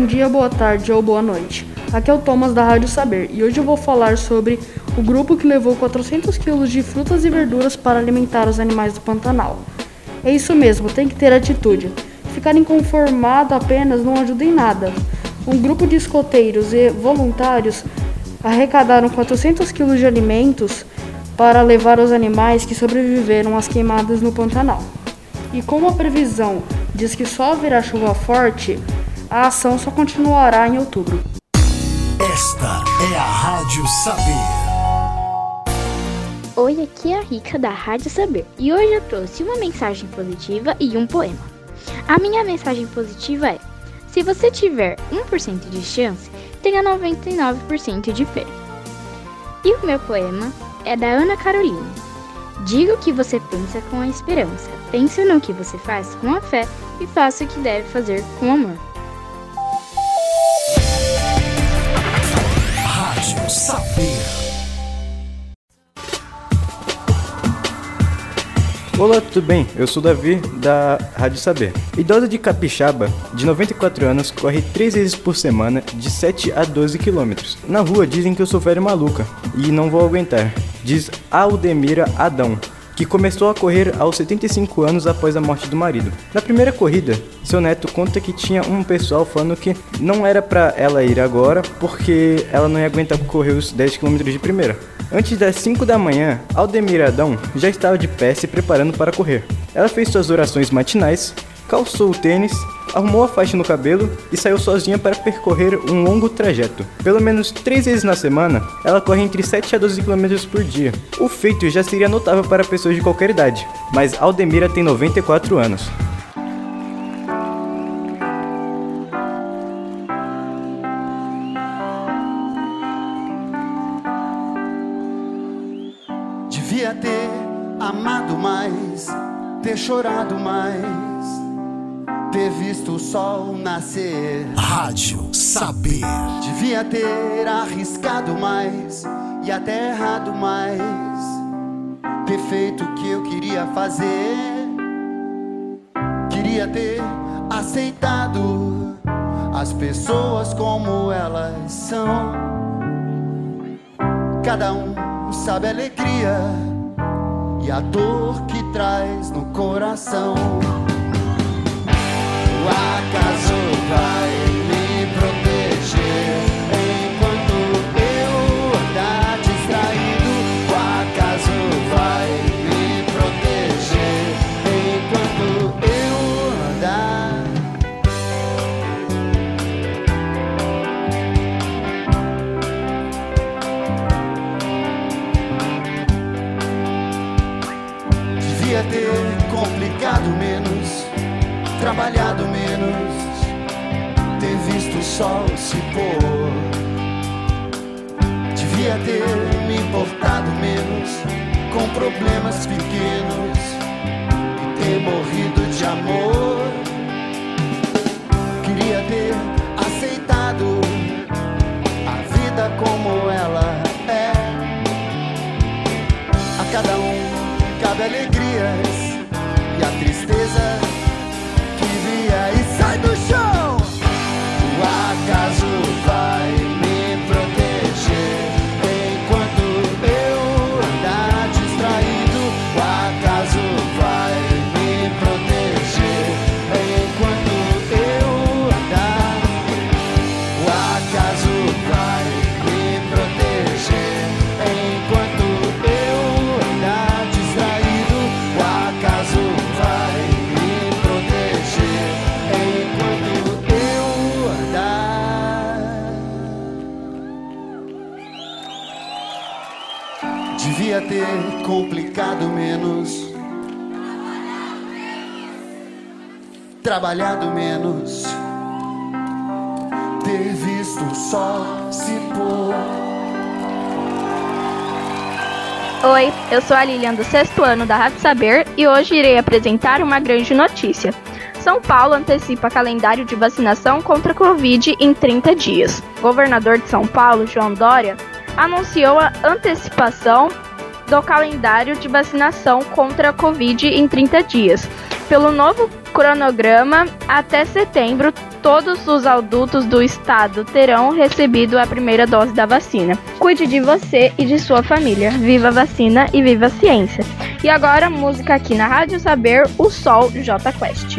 bom dia, boa tarde ou boa noite. Aqui é o Thomas da Rádio Saber e hoje eu vou falar sobre o grupo que levou 400 quilos de frutas e verduras para alimentar os animais do Pantanal. É isso mesmo, tem que ter atitude. Ficar inconformado apenas não ajuda em nada. Um grupo de escoteiros e voluntários arrecadaram 400 quilos de alimentos para levar aos animais que sobreviveram às queimadas no Pantanal. E como a previsão diz que só haverá chuva forte, a ação só continuará em outubro. Esta é a Rádio Saber. Oi, aqui é a Rica da Rádio Saber e hoje eu trouxe uma mensagem positiva e um poema. A minha mensagem positiva é: se você tiver 1% de chance, tenha 99% de fé. E o meu poema é da Ana Carolina. Diga o que você pensa com a esperança. Pense no que você faz com a fé e faça o que deve fazer com amor. Olá, tudo bem? Eu sou Davi, da Rádio Saber. Idosa de Capixaba, de 94 anos, corre 3 vezes por semana, de 7 a 12 quilômetros. Na rua dizem que eu sou velho maluca e não vou aguentar, diz Aldemira Adão, que começou a correr aos 75 anos após a morte do marido. Na primeira corrida, seu neto conta que tinha um pessoal falando que não era para ela ir agora porque ela não ia aguentar correr os 10 km de primeira. Antes das 5 da manhã, Aldemir Adão já estava de pé se preparando para correr. Ela fez suas orações matinais, calçou o tênis arrumou a faixa no cabelo e saiu sozinha para percorrer um longo trajeto. Pelo menos três vezes na semana, ela corre entre 7 a 12 km por dia. O feito já seria notável para pessoas de qualquer idade, mas Aldemira tem 94 anos. Devia ter amado mais, ter chorado mais ter visto o sol nascer. Rádio Saber. Devia ter arriscado mais e até errado mais. Ter feito o que eu queria fazer. Queria ter aceitado as pessoas como elas são. Cada um sabe a alegria e a dor que traz no coração. O acaso vai Devia ter complicado menos trabalhado menos, ter visto o sol se pôr. Devia ter me importado menos com problemas pequenos e ter morrido de amor. A Devia ter complicado menos. Trabalhado menos. Ter visto o sol se pôr. Oi, eu sou a Lilian do sexto ano da Rádio Saber e hoje irei apresentar uma grande notícia. São Paulo antecipa calendário de vacinação contra a Covid em 30 dias. Governador de São Paulo, João Dória, anunciou a antecipação do calendário de vacinação contra a Covid em 30 dias. Pelo novo cronograma, até setembro, todos os adultos do estado terão recebido a primeira dose da vacina. Cuide de você e de sua família. Viva a vacina e viva a ciência. E agora, música aqui na Rádio Saber, o Sol J Quest.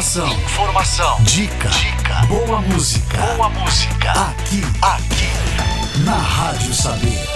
Informação. Informação. Dica. Dica. Boa música. Boa música. Aqui. Aqui. Na Rádio Saber.